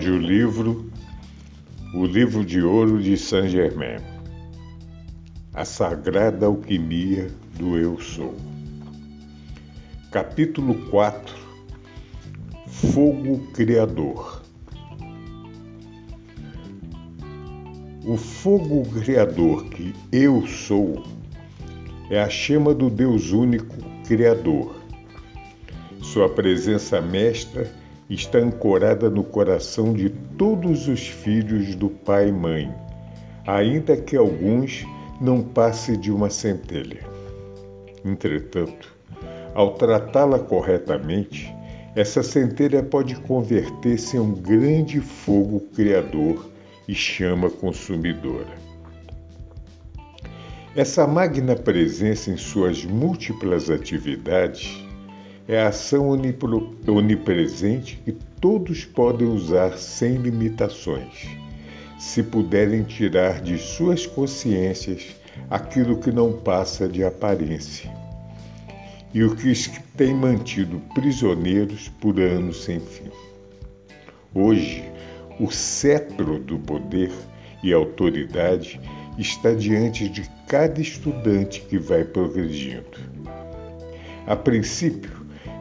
Audiolivro O Livro de Ouro de Saint Germain A Sagrada Alquimia do Eu Sou. Capítulo 4 Fogo Criador. O fogo criador que eu sou é a chama do Deus único Criador. Sua presença mestra está ancorada no coração de todos os filhos do pai e mãe, ainda que alguns não passem de uma centelha. Entretanto, ao tratá-la corretamente, essa centelha pode converter-se em um grande fogo criador e chama consumidora. Essa magna presença em suas múltiplas atividades é a ação onipresente que todos podem usar sem limitações, se puderem tirar de suas consciências aquilo que não passa de aparência e o que tem mantido prisioneiros por anos sem fim. Hoje, o cetro do poder e autoridade está diante de cada estudante que vai progredindo. A princípio,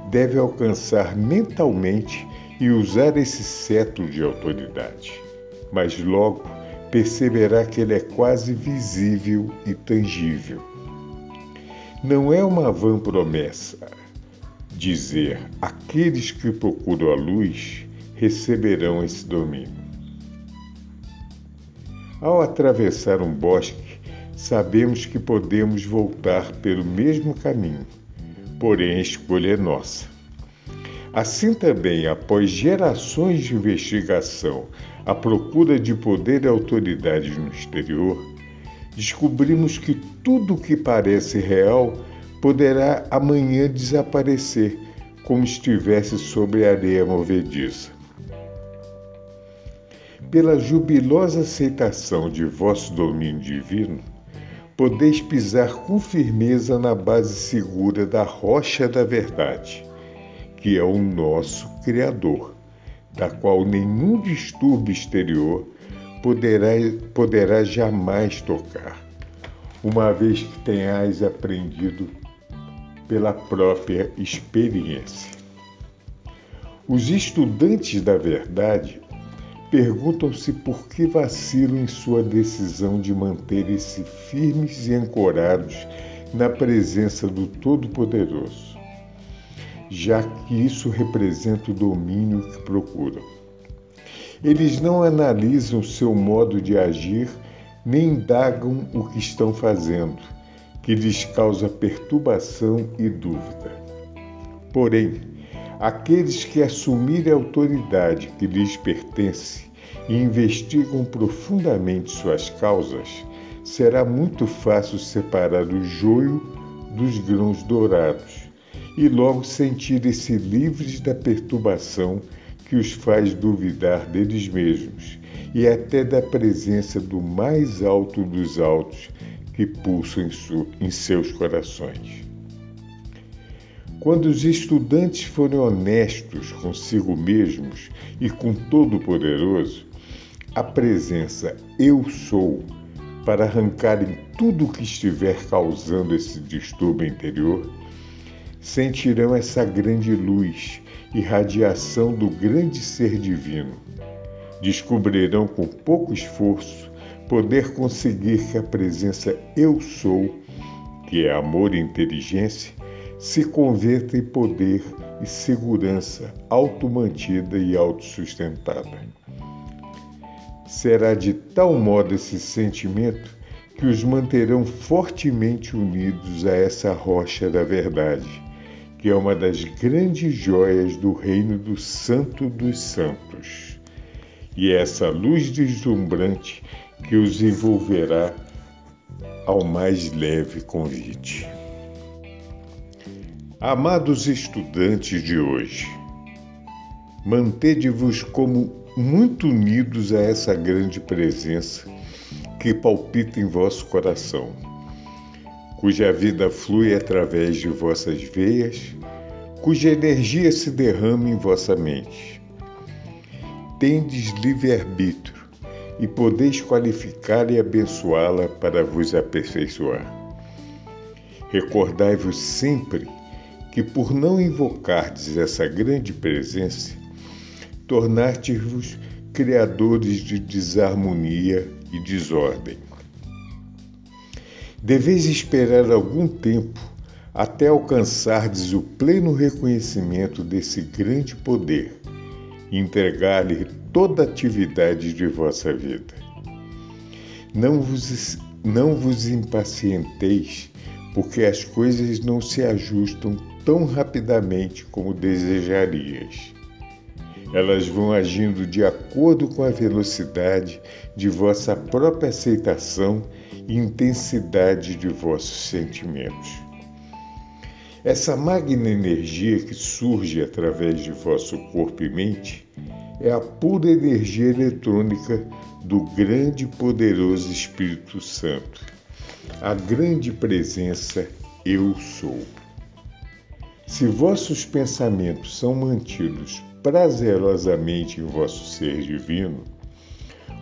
deve alcançar mentalmente e usar esse cetro de autoridade, mas logo perceberá que ele é quase visível e tangível. Não é uma vã promessa dizer aqueles que procuram a luz receberão esse domínio. Ao atravessar um bosque, sabemos que podemos voltar pelo mesmo caminho porém a escolha é nossa. Assim também, após gerações de investigação à procura de poder e autoridade no exterior, descobrimos que tudo o que parece real poderá amanhã desaparecer, como estivesse sobre a areia movediça. Pela jubilosa aceitação de vosso domínio divino, podeis pisar com firmeza na base segura da rocha da verdade, que é o nosso Criador, da qual nenhum distúrbio exterior poderá, poderá jamais tocar, uma vez que tenhais aprendido pela própria experiência. Os estudantes da verdade perguntam-se por que vacilam em sua decisão de manterem-se firmes e ancorados na presença do Todo-Poderoso, já que isso representa o domínio que procuram. Eles não analisam seu modo de agir nem indagam o que estão fazendo, que lhes causa perturbação e dúvida. Porém, Aqueles que assumirem a autoridade que lhes pertence e investigam profundamente suas causas, será muito fácil separar o joio dos grãos dourados e logo sentirem-se livres da perturbação que os faz duvidar deles mesmos e até da presença do mais alto dos altos que pulsa em, em seus corações. Quando os estudantes forem honestos consigo mesmos e com Todo-Poderoso, a presença Eu Sou para arrancarem tudo o que estiver causando esse distúrbio interior, sentirão essa grande luz e radiação do grande ser divino. Descobrirão com pouco esforço poder conseguir que a presença Eu Sou, que é amor e inteligência, se converta em poder e segurança automantida e autossustentada. Será de tal modo esse sentimento que os manterão fortemente unidos a essa rocha da verdade, que é uma das grandes joias do reino do Santo dos Santos. e é essa luz deslumbrante que os envolverá ao mais leve convite. Amados estudantes de hoje, mantede-vos como muito unidos a essa grande presença que palpita em vosso coração, cuja vida flui através de vossas veias, cuja energia se derrama em vossa mente. Tendes livre-arbítrio e podeis qualificar e abençoá-la para vos aperfeiçoar. Recordai-vos sempre que, por não invocardes essa grande presença, tornaste-vos criadores de desarmonia e desordem. Deveis esperar algum tempo até alcançardes o pleno reconhecimento desse grande poder e entregar-lhe toda a atividade de vossa vida. Não vos, não vos impacienteis, porque as coisas não se ajustam tão rapidamente como desejarias. Elas vão agindo de acordo com a velocidade de vossa própria aceitação e intensidade de vossos sentimentos. Essa magna energia que surge através de vosso corpo e mente é a pura energia eletrônica do grande e poderoso Espírito Santo, a grande presença Eu Sou. Se vossos pensamentos são mantidos prazerosamente em vosso ser divino,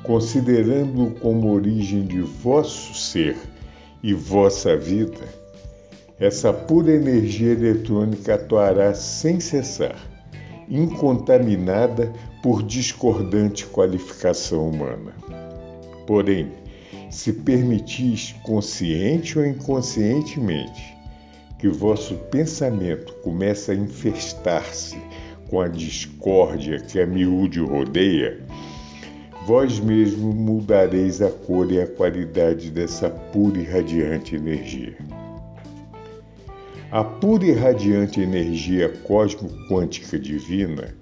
considerando-o como origem de vosso ser e vossa vida, essa pura energia eletrônica atuará sem cessar, incontaminada por discordante qualificação humana. Porém, se permitis, consciente ou inconscientemente, que vosso pensamento comece a infestar-se com a discórdia que a miúde rodeia, vós mesmo mudareis a cor e a qualidade dessa pura e radiante energia. A pura e radiante energia cósmico-quântica divina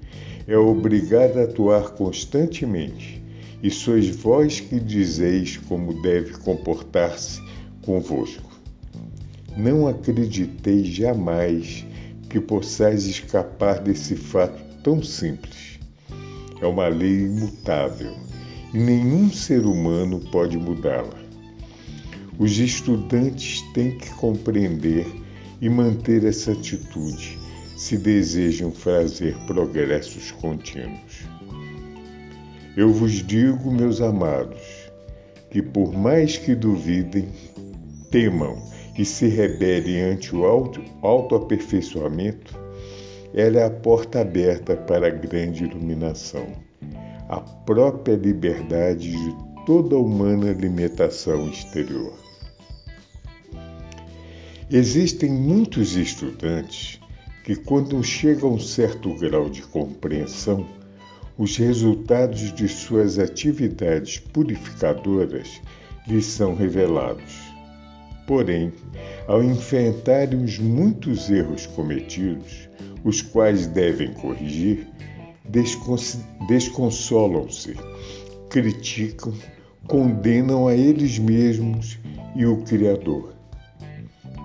é obrigada a atuar constantemente, e sois vós que dizeis como deve comportar-se convosco. Não acrediteis jamais que possais escapar desse fato tão simples. É uma lei imutável e nenhum ser humano pode mudá-la. Os estudantes têm que compreender e manter essa atitude se desejam fazer progressos contínuos. Eu vos digo, meus amados, que por mais que duvidem, temam e se rebelem ante o auto, autoaperfeiçoamento, ela é a porta aberta para a grande iluminação, a própria liberdade de toda humana limitação exterior. Existem muitos estudantes que, quando chegam a um certo grau de compreensão, os resultados de suas atividades purificadoras lhes são revelados. Porém, ao enfrentarem os muitos erros cometidos, os quais devem corrigir, desconsolam-se, criticam, condenam a eles mesmos e o Criador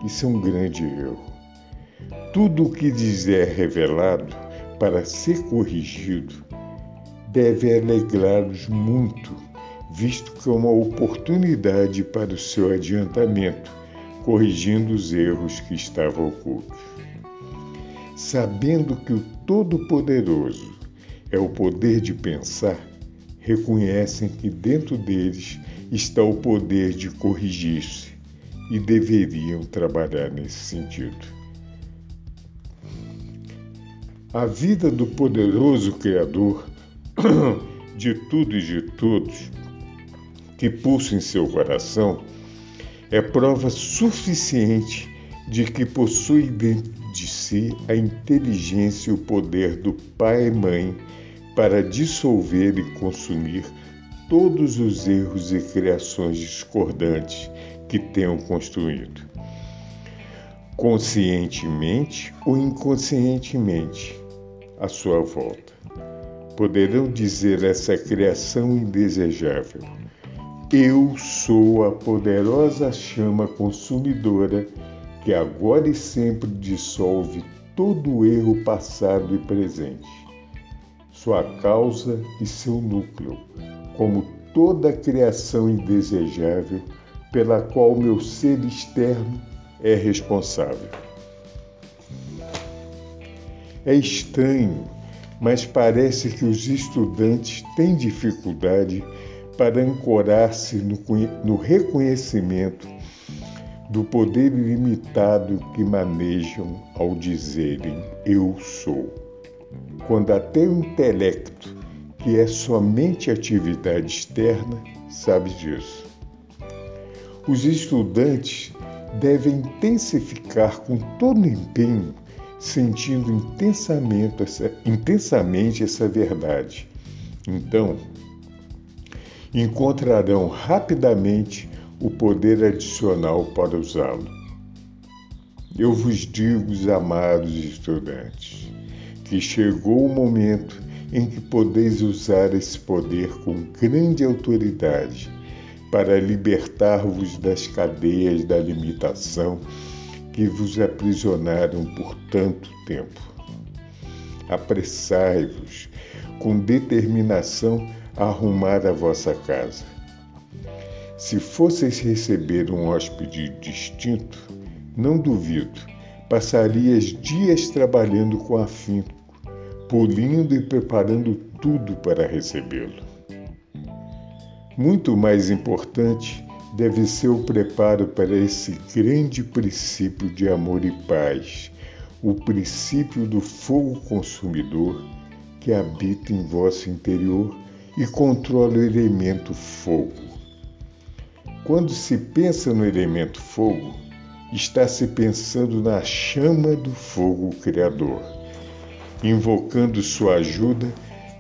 isso é um grande erro. Tudo o que lhes é revelado para ser corrigido deve alegrá-los muito, visto que é uma oportunidade para o seu adiantamento, corrigindo os erros que estavam ocultos. Sabendo que o Todo-Poderoso é o poder de pensar, reconhecem que dentro deles está o poder de corrigir-se e deveriam trabalhar nesse sentido. A vida do poderoso Criador de tudo e de todos, que pulsa em seu coração, é prova suficiente de que possui dentro de si a inteligência e o poder do Pai e Mãe para dissolver e consumir todos os erros e criações discordantes que tenham construído. Conscientemente ou inconscientemente, à sua volta. poderão dizer essa criação indesejável: Eu sou a poderosa chama consumidora que agora e sempre dissolve todo erro passado e presente, sua causa e seu núcleo, como toda criação indesejável pela qual meu ser externo é responsável. É estranho, mas parece que os estudantes têm dificuldade para ancorar-se no, no reconhecimento do poder ilimitado que manejam ao dizerem eu sou. Quando até o intelecto, que é somente atividade externa, sabe disso. Os estudantes devem intensificar com todo empenho, sentindo intensamente essa, intensamente essa verdade. Então, encontrarão rapidamente o poder adicional para usá-lo. Eu vos digo, amados estudantes, que chegou o momento em que podeis usar esse poder com grande autoridade para libertar-vos das cadeias da limitação que vos aprisionaram por tanto tempo. Apressai-vos com determinação arrumar a vossa casa se fosseis receber um hóspede distinto, não duvido, passarias dias trabalhando com afinco, polindo e preparando tudo para recebê-lo. Muito mais importante deve ser o preparo para esse grande princípio de amor e paz, o princípio do fogo consumidor que habita em vosso interior e controla o elemento fogo. Quando se pensa no elemento fogo, está se pensando na chama do fogo criador, invocando sua ajuda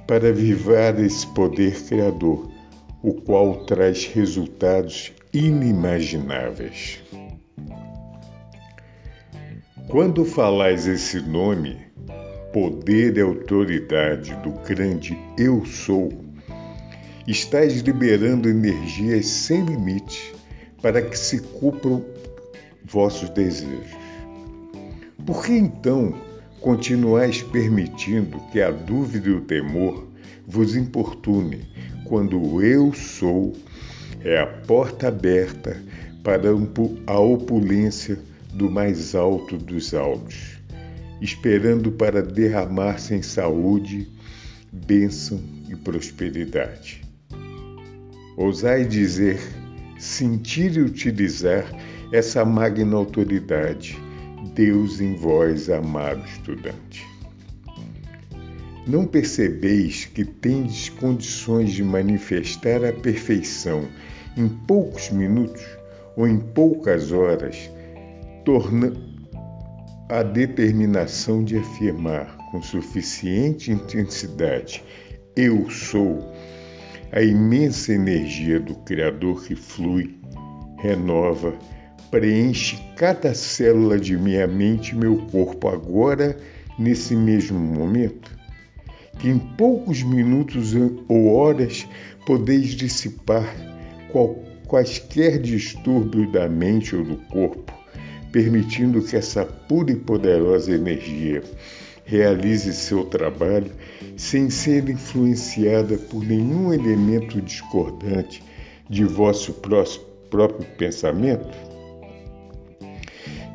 para avivar esse poder criador, o qual traz resultados inimagináveis. Quando falais esse nome, poder e autoridade do grande Eu Sou, Estás liberando energias sem limite para que se cumpram vossos desejos. Por que então continuais permitindo que a dúvida e o temor vos importune quando o eu sou é a porta aberta para a opulência do mais alto dos altos, esperando para derramar-se em saúde, bênção e prosperidade. Ousai dizer, sentir e utilizar essa magna autoridade, Deus em vós, amado estudante. Não percebeis que tendes condições de manifestar a perfeição em poucos minutos ou em poucas horas, torna a determinação de afirmar com suficiente intensidade: Eu sou a imensa energia do Criador que flui, renova, preenche cada célula de minha mente e meu corpo agora, nesse mesmo momento? Que em poucos minutos ou horas podeis dissipar quaisquer distúrbios da mente ou do corpo, permitindo que essa pura e poderosa energia realize seu trabalho sem ser influenciada por nenhum elemento discordante de vosso próprio pensamento?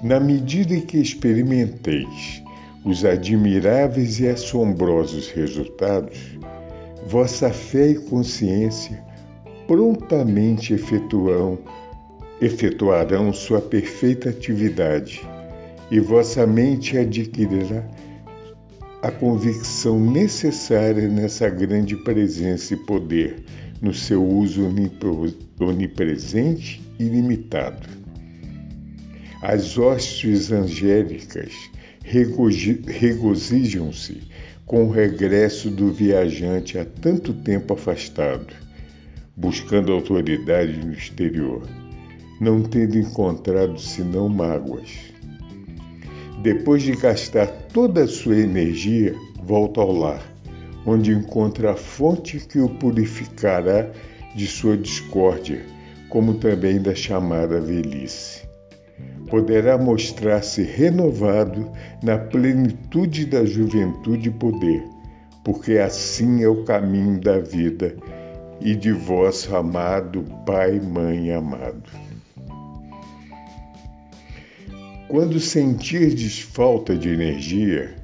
Na medida em que experimenteis os admiráveis e assombrosos resultados, vossa fé e consciência prontamente efetuarão, efetuarão sua perfeita atividade e vossa mente adquirirá a convicção necessária nessa grande presença e poder, no seu uso onipresente e limitado. As hostes angélicas regozijam-se com o regresso do viajante há tanto tempo afastado, buscando autoridade no exterior, não tendo encontrado senão mágoas depois de gastar toda a sua energia, volta ao lar, onde encontra a fonte que o purificará de sua discórdia, como também da chamada velhice. Poderá mostrar-se renovado na plenitude da juventude e poder, porque assim é o caminho da vida e de vosso amado Pai, Mãe amado. Quando sentirdes falta de energia,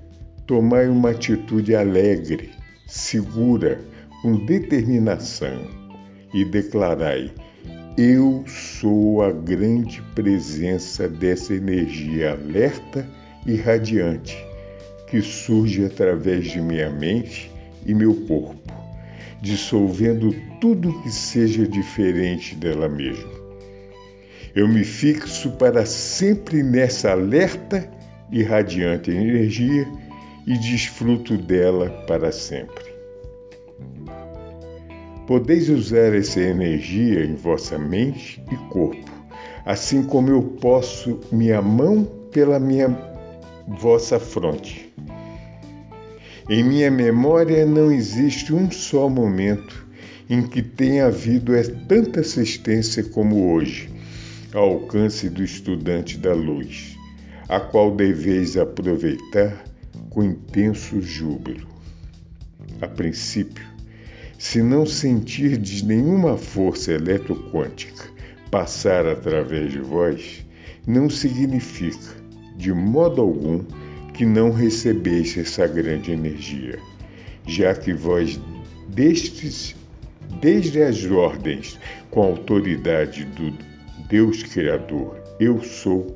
tomai uma atitude alegre, segura, com determinação e declarai: Eu sou a grande presença dessa energia alerta e radiante que surge através de minha mente e meu corpo, dissolvendo tudo que seja diferente dela mesma. Eu me fixo para sempre nessa alerta e radiante energia e desfruto dela para sempre. Podeis usar essa energia em vossa mente e corpo, assim como eu posso minha mão pela minha vossa fronte. Em minha memória não existe um só momento em que tenha havido tanta assistência como hoje, ao alcance do estudante da luz, a qual deveis aproveitar com intenso júbilo. A princípio, se não sentirdes nenhuma força eletroquântica passar através de vós, não significa de modo algum que não recebeis essa grande energia, já que vós destes, desde as ordens com a autoridade do Deus Criador, eu sou,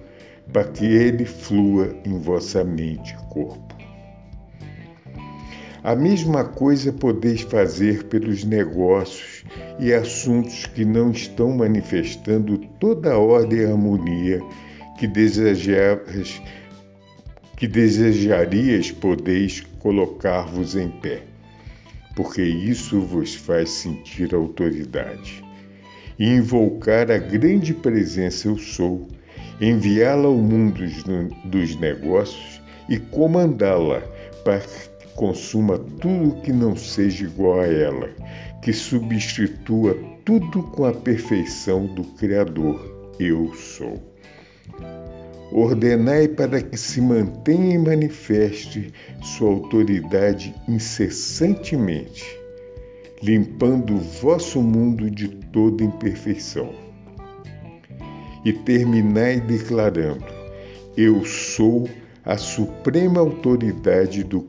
para que ele flua em vossa mente e corpo. A mesma coisa podeis fazer pelos negócios e assuntos que não estão manifestando toda a ordem e harmonia que desejavas, que desejarias podeis colocar-vos em pé, porque isso vos faz sentir autoridade. E invocar a grande presença eu sou, enviá-la ao mundo dos negócios e comandá-la para que consuma tudo que não seja igual a ela, que substitua tudo com a perfeição do Criador. Eu sou. Ordenai para que se mantenha e manifeste sua autoridade incessantemente, limpando o vosso mundo de toda imperfeição. E terminai declarando: Eu sou a suprema autoridade do,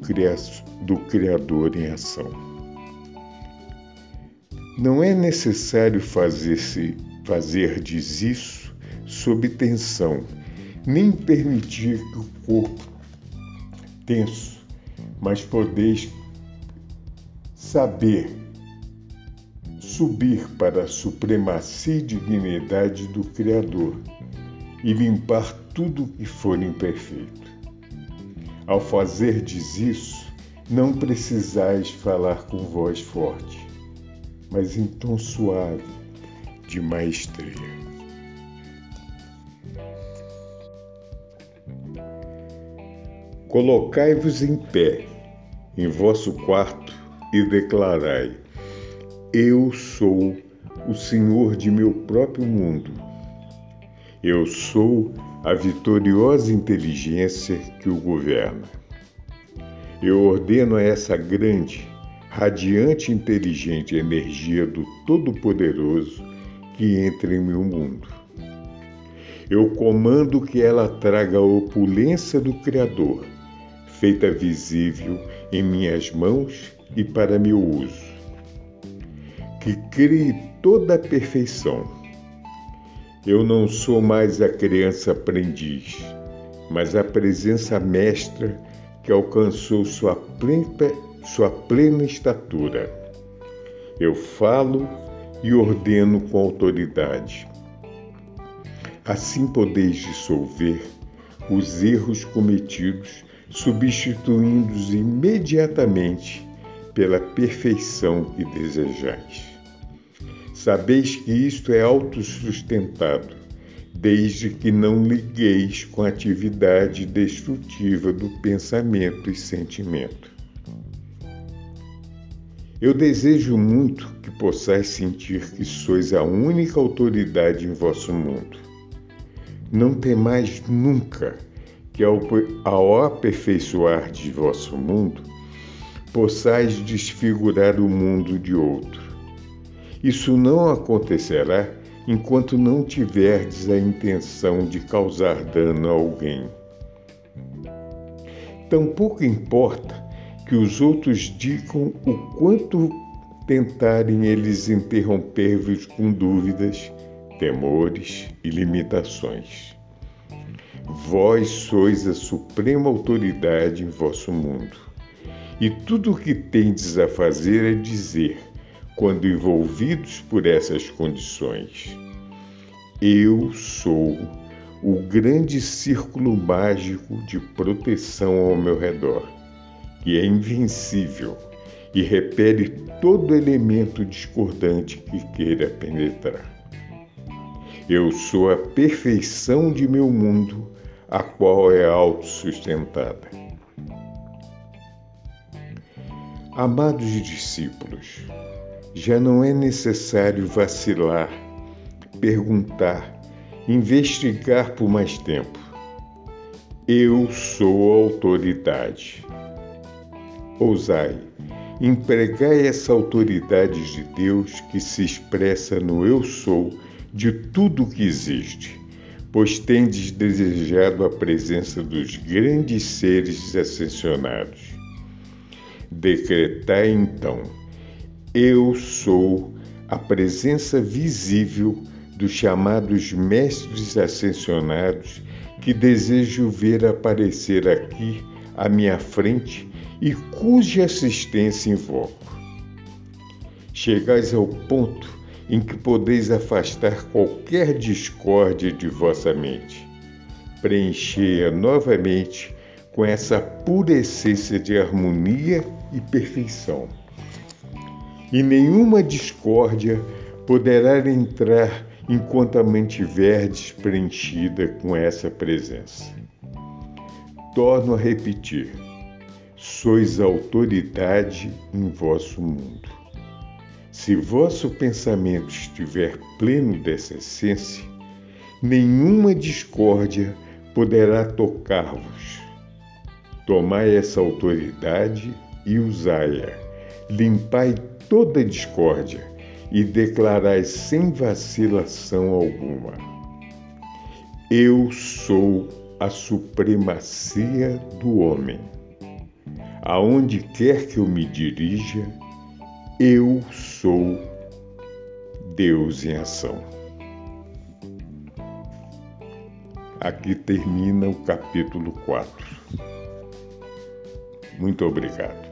Criador em ação. Não é necessário fazer-se fazer-des isso sob tensão nem permitir que o corpo tenso, mas podeis saber subir para a supremacia e dignidade do Criador e limpar tudo que for imperfeito. Ao fazerdes isso, não precisais falar com voz forte, mas em tom suave, de maestria. Colocai-vos em pé em vosso quarto e declarai: Eu sou o Senhor de meu próprio mundo. Eu sou a vitoriosa inteligência que o governa. Eu ordeno a essa grande, radiante e inteligente energia do Todo-Poderoso que entra em meu mundo. Eu comando que ela traga a opulência do Criador feita visível em minhas mãos e para meu uso, que crie toda a perfeição. Eu não sou mais a criança aprendiz, mas a presença mestra que alcançou sua plena, sua plena estatura. Eu falo e ordeno com autoridade. Assim podeis dissolver os erros cometidos substituindo-os imediatamente pela perfeição que desejais. Sabeis que isto é autossustentado, desde que não ligueis com a atividade destrutiva do pensamento e sentimento. Eu desejo muito que possais sentir que sois a única autoridade em vosso mundo. Não temais nunca que, ao, ao aperfeiçoar de vosso mundo, possais desfigurar o mundo de outro. Isso não acontecerá enquanto não tiverdes a intenção de causar dano a alguém. Tampouco importa que os outros digam o quanto tentarem eles interromper-vos com dúvidas, temores e limitações. Vós sois a suprema autoridade em vosso mundo, e tudo o que tendes a fazer é dizer, quando envolvidos por essas condições: Eu sou o grande círculo mágico de proteção ao meu redor que é invencível e repele todo elemento discordante que queira penetrar. Eu sou a perfeição de meu mundo, a qual é autossustentada. Amados discípulos, já não é necessário vacilar, perguntar, investigar por mais tempo. Eu sou a autoridade. Ousai, empregai essa autoridade de Deus que se expressa no Eu Sou de tudo o que existe, pois tendes desejado a presença dos grandes seres ascensionados. Decretai então: Eu sou a presença visível dos chamados mestres ascensionados que desejo ver aparecer aqui à minha frente e cuja assistência invoco. Chegais ao ponto em que podeis afastar qualquer discórdia de vossa mente. Preenchei-a novamente com essa pura essência de harmonia e perfeição. E nenhuma discórdia poderá entrar enquanto a mantiverdes preenchida com essa presença. Torno a repetir sois autoridade em vosso mundo. Se vosso pensamento estiver pleno dessa essência, nenhuma discórdia poderá tocar-vos. Tomai essa autoridade e usai-a. Limpai toda discórdia e declarai sem vacilação alguma: Eu sou a supremacia do homem. Aonde quer que eu me dirija, eu sou Deus em ação. Aqui termina o capítulo 4. Muito obrigado.